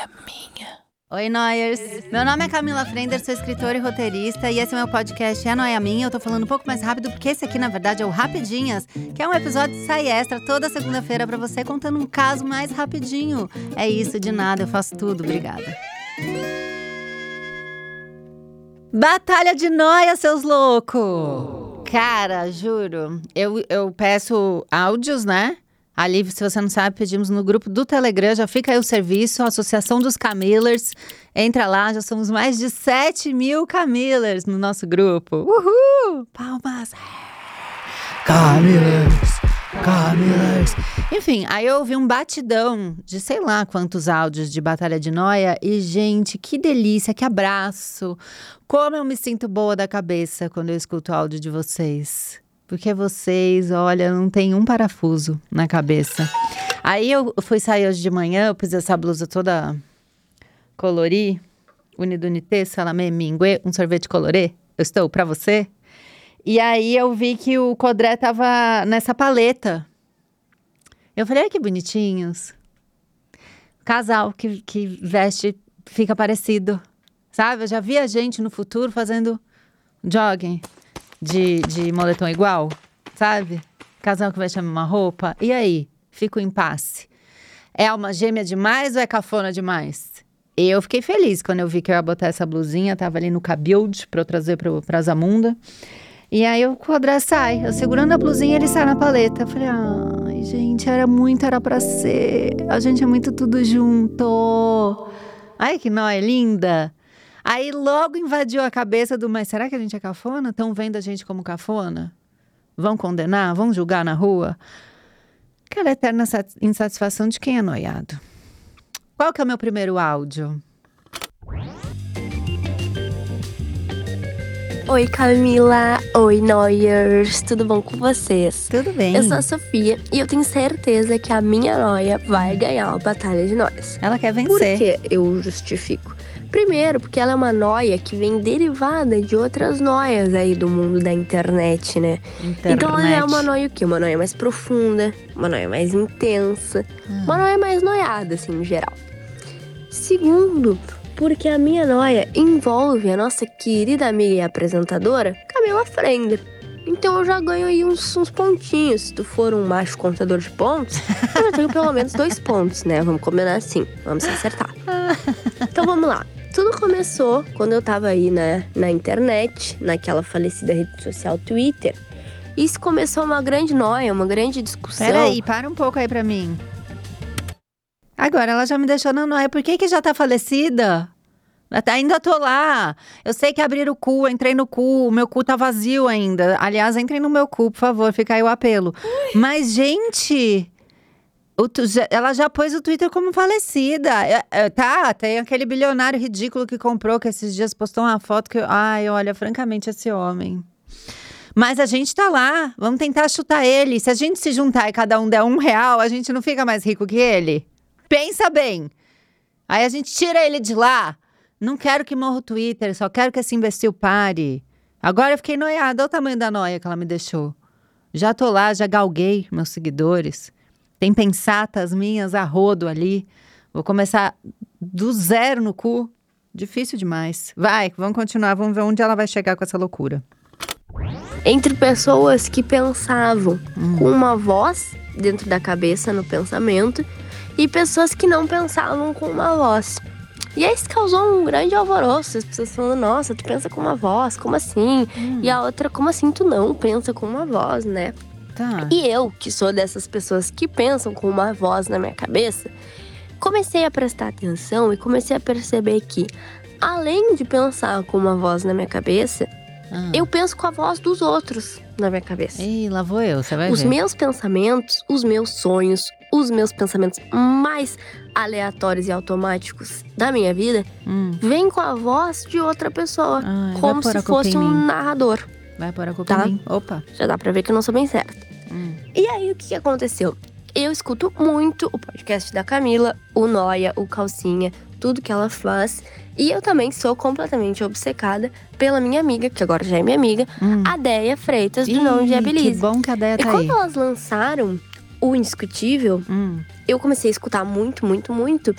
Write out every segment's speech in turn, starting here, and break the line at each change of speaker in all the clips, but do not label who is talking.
noia minha. Oi, Noyers! Meu nome é Camila Frender, sou escritora e roteirista, e esse é meu podcast É Noia Minha. Eu tô falando um pouco mais rápido, porque esse aqui, na verdade, é o Rapidinhas, que é um episódio de sai extra toda segunda-feira para você, contando um caso mais rapidinho. É isso, de nada, eu faço tudo. Obrigada. Batalha de Noia, seus loucos! Cara, juro, eu, eu peço áudios, né? Ali, se você não sabe, pedimos no grupo do Telegram, já fica aí o serviço, a Associação dos Camillers. Entra lá, já somos mais de 7 mil Camillers no nosso grupo. Uhul! Palmas! Camillers! Camillers! Enfim, aí eu ouvi um batidão de sei lá quantos áudios de Batalha de Noia e, gente, que delícia, que abraço! Como eu me sinto boa da cabeça quando eu escuto o áudio de vocês. Porque vocês, olha, não tem um parafuso na cabeça. Aí eu fui sair hoje de manhã, eu pus essa blusa toda colori, unidunité, salame mingue, um sorvete colorê. Eu estou para você. E aí eu vi que o Codré tava nessa paleta. Eu falei, que bonitinhos. Casal que, que veste, fica parecido. Sabe? Eu já vi a gente no futuro fazendo jogging de, de moletom igual, sabe? Casal que veste a mesma roupa. E aí? Fica o impasse. É alma gêmea demais ou é cafona demais? Eu fiquei feliz quando eu vi que eu ia botar essa blusinha, tava ali no cabuild pra eu trazer pro, pra Zamunda. E aí o Codré sai, eu segurando a blusinha, ele sai na paleta. Eu falei, ai, gente, era muito, era pra ser. A gente é muito tudo junto. Ai, que nóia linda. Aí logo invadiu a cabeça do, mas será que a gente é cafona? Estão vendo a gente como cafona? Vão condenar? Vão julgar na rua? Aquela eterna insatisfação de quem é noiado. Qual que é o meu primeiro áudio?
Oi Camila, oi Noyers, tudo bom com vocês?
Tudo bem.
Eu sou a Sofia e eu tenho certeza que a minha noia vai ganhar a Batalha de Noias.
Ela quer vencer.
Por que eu justifico? Primeiro, porque ela é uma noia que vem derivada de outras noias aí do mundo da internet, né?
Internet.
Então ela é uma noia o quê? Uma noia mais profunda, uma noia mais intensa,
Hum.
uma noia mais noiada, assim, no geral. Segundo, porque a minha noia envolve a nossa querida amiga e apresentadora, Camila Frender. Então eu já ganho aí uns, uns pontinhos. Se tu for um macho contador de pontos, eu já tenho pelo menos dois pontos, né? Vamos combinar assim, vamos se acertar. Então vamos lá. Tudo começou quando eu tava aí na, na internet, naquela falecida rede social Twitter. Isso começou uma grande noia, uma grande discussão.
Peraí, para um pouco aí pra mim. Agora ela já me deixou na noia. Por que que já tá falecida? Até Ainda tô lá. Eu sei que abriram o cu, entrei no cu, o meu cu tá vazio ainda. Aliás, entrem no meu cu, por favor, fica aí o apelo. Mas, gente, o ela já pôs o Twitter como falecida. É, é, tá, tem aquele bilionário ridículo que comprou, que esses dias postou uma foto que. Ai, olha, francamente, esse homem. Mas a gente tá lá, vamos tentar chutar ele. Se a gente se juntar e cada um der um real, a gente não fica mais rico que ele? Pensa bem. Aí a gente tira ele de lá. Não quero que morra o Twitter, só quero que esse imbecil pare. Agora eu fiquei noiada, olha o tamanho da noia que ela me deixou. Já tô lá, já galguei meus seguidores. Tem pensatas minhas a rodo ali. Vou começar do zero no cu. Difícil demais. Vai, vamos continuar, vamos ver onde ela vai chegar com essa loucura.
entre pessoas que pensavam com uma voz dentro da cabeça, no pensamento, e pessoas que não pensavam com uma voz. E aí isso causou um grande alvoroço, as pessoas falando, nossa, tu pensa com uma voz, como assim? E a outra, como assim tu não pensa com uma voz, né?
Tá.
E eu, que sou dessas pessoas que pensam com uma voz na minha cabeça, comecei a prestar atenção e comecei a perceber que, além de pensar com uma voz na minha cabeça,
Ah.
eu penso com a voz dos outros na minha cabeça.
Ih, lá vou eu, você vai
Os
ver.
meus pensamentos, os meus sonhos, os meus pensamentos mais aleatórios e automáticos da minha vida
Hum.
vêm com a voz de outra pessoa,
vai
como se fosse um narrador.
Vai pôr a culpa
Tá.
Opa.
Já dá pra ver que eu não sou bem certa.
Hum.
E aí, o que que aconteceu? Eu escuto muito o podcast da Camila, o Noia, o Calcinha, tudo que ela faz. E eu também sou completamente obcecada pela minha amiga, que agora já é minha amiga,
Hum.
a Deia Freitas, do
Ih,
Não
Que
Viabilize.
bom que a Deia
E
tá
quando
aí.
elas lançaram o Indiscutível,
Hum.
eu comecei a escutar muito, muito, muito.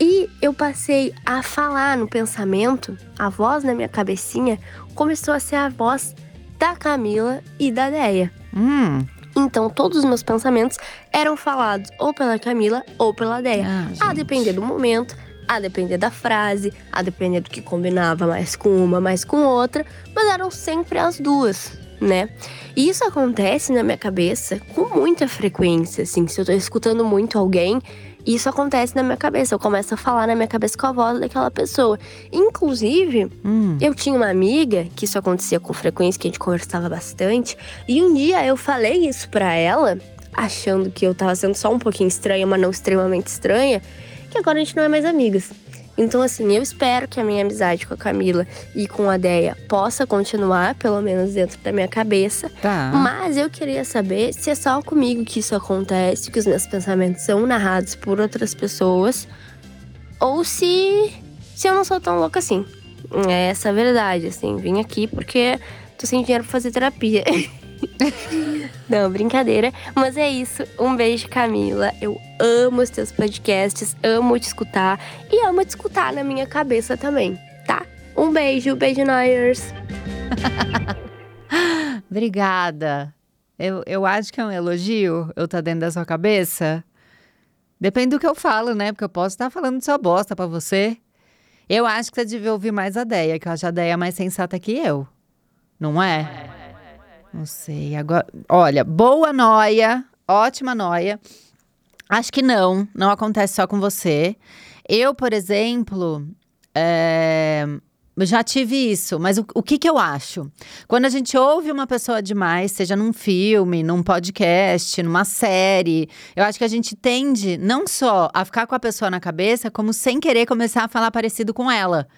E eu passei a falar no pensamento, a voz na minha cabecinha começou a ser a voz da Camila e da Deia.
Hum.
Então, todos os meus pensamentos eram falados ou pela Camila ou pela Deia.
Ah,
A depender do momento, a depender da frase, a depender do que combinava mais com uma, mais com outra, mas eram sempre as duas, né? E isso acontece na minha cabeça com muita frequência, assim, se eu tô escutando muito alguém, isso acontece na minha cabeça, eu começo a falar na minha cabeça com a voz daquela pessoa. Inclusive,
Hum.
eu tinha uma amiga que isso acontecia com frequência, que a gente conversava bastante, e um dia eu falei isso pra ela, achando que eu tava sendo só um pouquinho estranha, mas não extremamente estranha, que agora a gente não é mais amigas. Então, assim, eu espero que a minha amizade com a Camila e com a Deia possa continuar, pelo menos dentro da minha cabeça.
Tá.
Mas eu queria saber se é só comigo que isso acontece, que os meus pensamentos são narrados por outras pessoas, ou se, se eu não sou tão louca assim. É essa a verdade, assim. Vim aqui porque tô sem dinheiro pra fazer terapia. não, brincadeira. Mas é isso. Um beijo, Camila. Eu amo os teus podcasts, amo te escutar e amo te escutar na minha cabeça também, tá? Um beijo, beijo, Noyers.
Obrigada. Eu, eu acho que é um elogio eu tá dentro da sua cabeça. Depende do que eu falo, né? Porque eu posso estar falando só bosta pra você. Eu acho que você devia ouvir mais a Deia, que eu acho a Deia mais sensata que eu. Não é? Não sei. Agora, olha, boa noia, ótima noia. Acho que não, não acontece só com você. Eu, por exemplo, é, já tive isso, mas o, o que, que eu acho? Quando a gente ouve uma pessoa demais, seja num filme, num podcast, numa série, eu acho que a gente tende não só a ficar com a pessoa na cabeça, como sem querer começar a falar parecido com ela.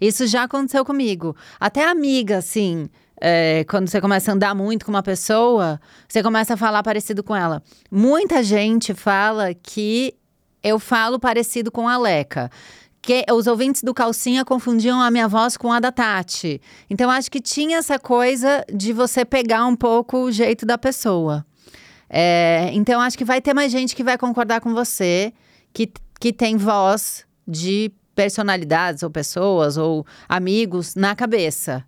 Isso já aconteceu comigo. Até amiga, assim. É, quando você começa a andar muito com uma pessoa, você começa a falar parecido com ela. Muita gente fala que eu falo parecido com a Leca. Que os ouvintes do Calcinha confundiam a minha voz com a da Tati. Então, acho que tinha essa coisa de você pegar um pouco o jeito da pessoa. É, então, acho que vai ter mais gente que vai concordar com você, que, que tem voz de personalidades ou pessoas ou amigos na cabeça.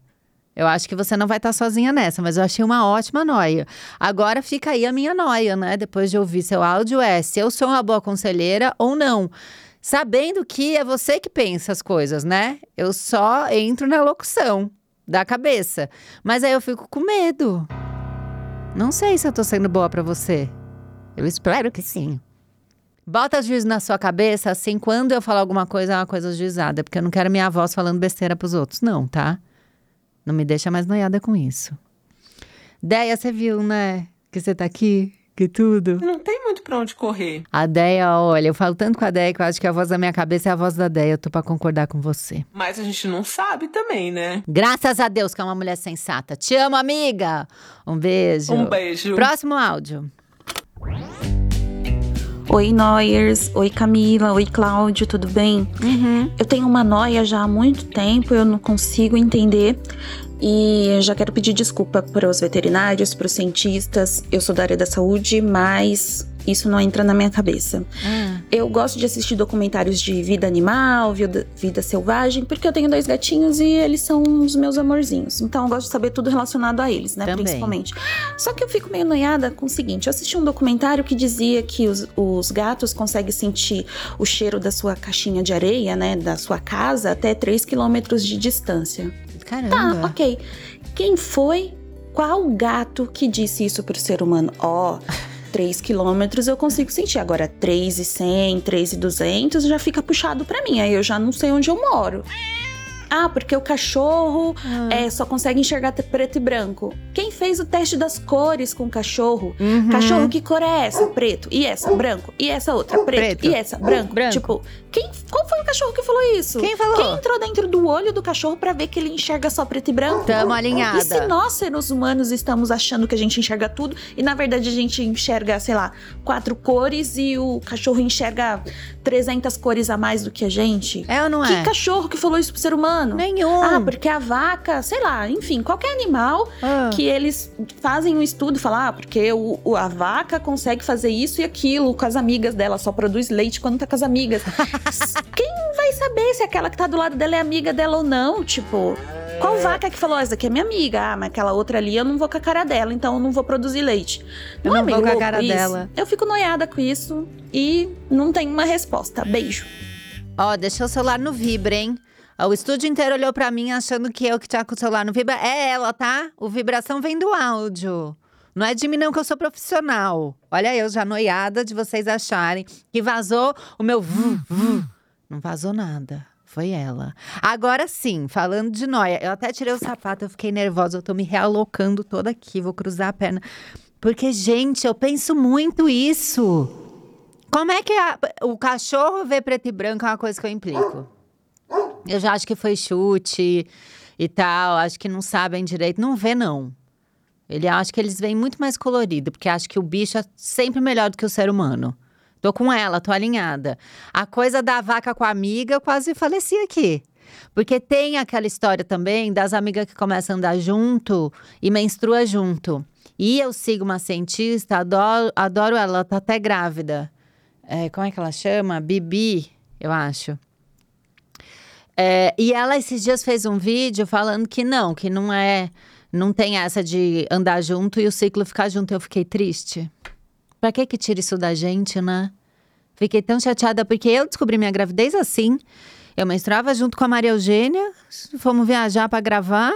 Eu acho que você não vai estar sozinha nessa, mas eu achei uma ótima noia. Agora fica aí a minha noia, né? Depois de ouvir seu áudio, é se eu sou uma boa conselheira ou não. Sabendo que é você que pensa as coisas, né? Eu só entro na locução da cabeça. Mas aí eu fico com medo. Não sei se eu tô sendo boa pra você. Eu espero que sim. Bota juízo na sua cabeça, assim, quando eu falar alguma coisa, é uma coisa juizada. Porque eu não quero minha voz falando besteira pros outros, não, tá? Não me deixa mais noiada com isso. Deia, você viu, né? Que você tá aqui, que tudo.
Não tem muito pra onde correr.
A Deia, olha, eu falo tanto com a Deia que eu acho que a voz da minha cabeça é a voz da Deia. Eu tô pra concordar com você.
Mas a gente não sabe também, né?
Graças a Deus que é uma mulher sensata. Te amo, amiga. Um beijo.
Um beijo.
Próximo áudio.
Oi, Noyers. Oi, Camila. Oi, Cláudio. Tudo bem?
Uhum.
Eu tenho uma noia já há muito tempo, eu não consigo entender. E eu já quero pedir desculpa para os veterinários, para os cientistas. Eu sou da área da saúde, mas isso não entra na minha cabeça.
Ah,
Eu gosto de assistir documentários de vida animal, vida, vida selvagem, porque eu tenho dois gatinhos e eles são os meus amorzinhos. Então eu gosto de saber tudo relacionado a eles, né?
Também.
Principalmente. Só que eu fico meio noiada com o seguinte: eu assisti um documentário que dizia que os, os gatos conseguem sentir o cheiro da sua caixinha de areia, né? Da sua casa, até 3 quilômetros de distância.
caramba.
Tá, ok. Quem foi? Qual gato que disse isso pro ser humano? Ó, 3 quilômetros eu consigo sentir. Agora, 3,100, 3,200 já fica puxado pra mim. Aí eu já não sei onde eu moro. Ah, porque o cachorro
Ah.
é, só consegue enxergar preto e branco. Quem fez o teste das cores com o cachorro?
Uhum.
Cachorro, que cor é essa? Preto. E essa? Branco. E essa outra? Preto.
Preto.
E essa? Branco.
Branco.
Tipo, quem, qual foi o cachorro que falou isso?
Quem falou?
Quem entrou dentro do olho do cachorro pra ver que ele enxerga só preto e branco?
Tamo alinhada.
E se nós, seres humanos, estamos achando que a gente enxerga tudo e na verdade a gente enxerga, sei lá, quatro cores e o cachorro enxerga 300 cores a mais do que a gente?
É ou não
Que
é?
cachorro que falou isso pro ser humano?
Nenhum.
Ah, porque a vaca, sei lá, enfim, qualquer animal
Ah.
que eles fazem um estudo, falar, ah, porque o, o- a vaca consegue fazer isso e aquilo com as amigas dela, só produz leite quando tá com as amigas. Quem saber se aquela que tá do lado dela é amiga dela ou não. Tipo, qual vaca que falou, essa daqui é minha amiga? Ah, mas aquela outra ali eu não vou com a cara dela, então eu não vou produzir leite.
Eu
não,
não
é
vou com a cara
isso?
dela.
Eu fico noiada com isso e não tenho uma resposta. Beijo.
Ó, deixou o celular no vibra, hein? O estúdio inteiro olhou pra mim achando que eu que tinha com o celular no vibra. É ela, tá? O vibração vem do áudio. Não é de mim, não, que eu sou profissional. Olha, eu já noiada de vocês acharem que vazou o meu. Não vazou nada. Foi ela. Agora sim, falando de noia, eu até tirei o sapato, eu fiquei nervosa, eu tô me realocando toda aqui, vou cruzar a perna. Porque, gente, eu penso muito isso. Como é que a- o cachorro vê preto e branco é uma coisa que eu implico? Eu já acho que foi chute e tal, acho que não sabem direito. Não vê, não. Ele acha que eles veem muito mais colorido, porque acho que o bicho é sempre melhor do que o ser humano. Tô com ela, tô alinhada. A coisa da vaca com a amiga, eu quase faleci aqui. Porque tem aquela história também das amigas que começam a andar junto e menstrua junto. E eu sigo uma cientista, adoro, adoro ela, ela tá até grávida. É, como é que ela chama? Bibi, eu acho. É, e ela esses dias fez um vídeo falando que não, que não é. Não tem essa de andar junto e o ciclo ficar junto. Eu fiquei triste. Pra que que tira isso da gente, né? Fiquei tão chateada porque eu descobri minha gravidez assim. Eu menstruava junto com a Maria Eugênia, fomos viajar pra gravar.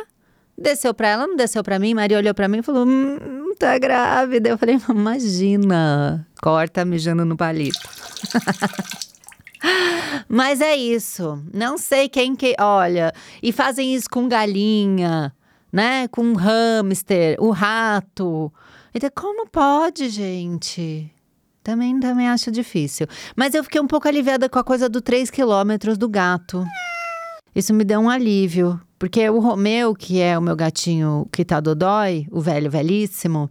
Desceu pra ela, não desceu pra mim. Maria olhou pra mim e falou: hum, tá grávida. Eu falei: imagina, corta mijando no palito. Mas é isso. Não sei quem que. Olha, e fazem isso com galinha, né? Com hamster, o rato. Então, como pode, gente? Também, também acho difícil. Mas eu fiquei um pouco aliviada com a coisa do 3 quilômetros do gato. Isso me deu um alívio. Porque o Romeu, que é o meu gatinho que tá dodói, o velho velhíssimo,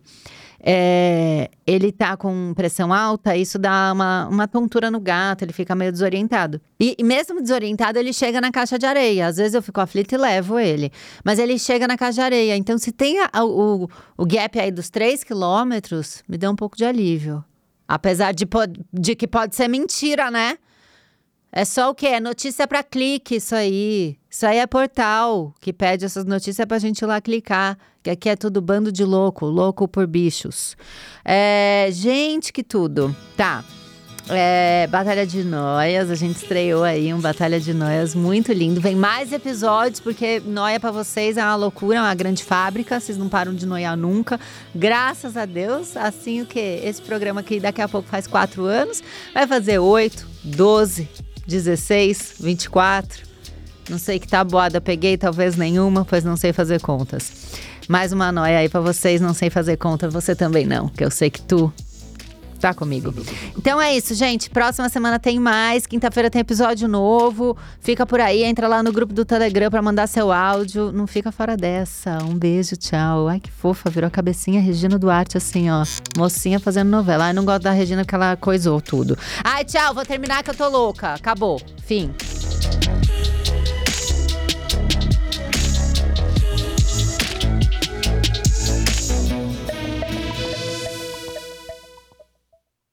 é, ele tá com pressão alta, isso dá uma, uma tontura no gato, ele fica meio desorientado. E, e mesmo desorientado, ele chega na caixa de areia. Às vezes eu fico aflita e levo ele. Mas ele chega na caixa de areia. Então, se tem a- o, o gap aí dos 3 quilômetros, me dá um pouco de alívio. Apesar de, de que pode ser mentira, né? É só o quê? É notícia pra clique, isso aí. Isso aí é portal que pede essas notícias pra gente ir lá clicar. Que aqui é tudo bando de louco, louco por bichos. É, gente, que tudo. Tá. É, Batalha de Noias, a gente estreou aí um Batalha de Noias muito lindo. Vem mais episódios, porque noia pra vocês é uma loucura, é uma grande fábrica. Vocês não param de noiar nunca. Graças a Deus. Assim o que? Esse programa aqui daqui a pouco faz quatro anos. Vai fazer oito, doze, 16, 24. Não sei que tabuada peguei, talvez nenhuma, pois não sei fazer contas. Mais uma noia aí pra vocês, não sei fazer conta, você também não, que eu sei que tu tá comigo. Então é isso, gente. Próxima semana tem mais. Quinta-feira tem episódio novo. Fica por aí, entra lá no grupo do Telegram pra mandar seu áudio. Não fica fora dessa. Um beijo, tchau. Ai, que fofa, virou a cabecinha Regina Duarte, assim, ó. Mocinha fazendo novela. Ai, não gosto da Regina porque ela coisou tudo. Ai, tchau, vou terminar que eu tô louca. Acabou. Fim.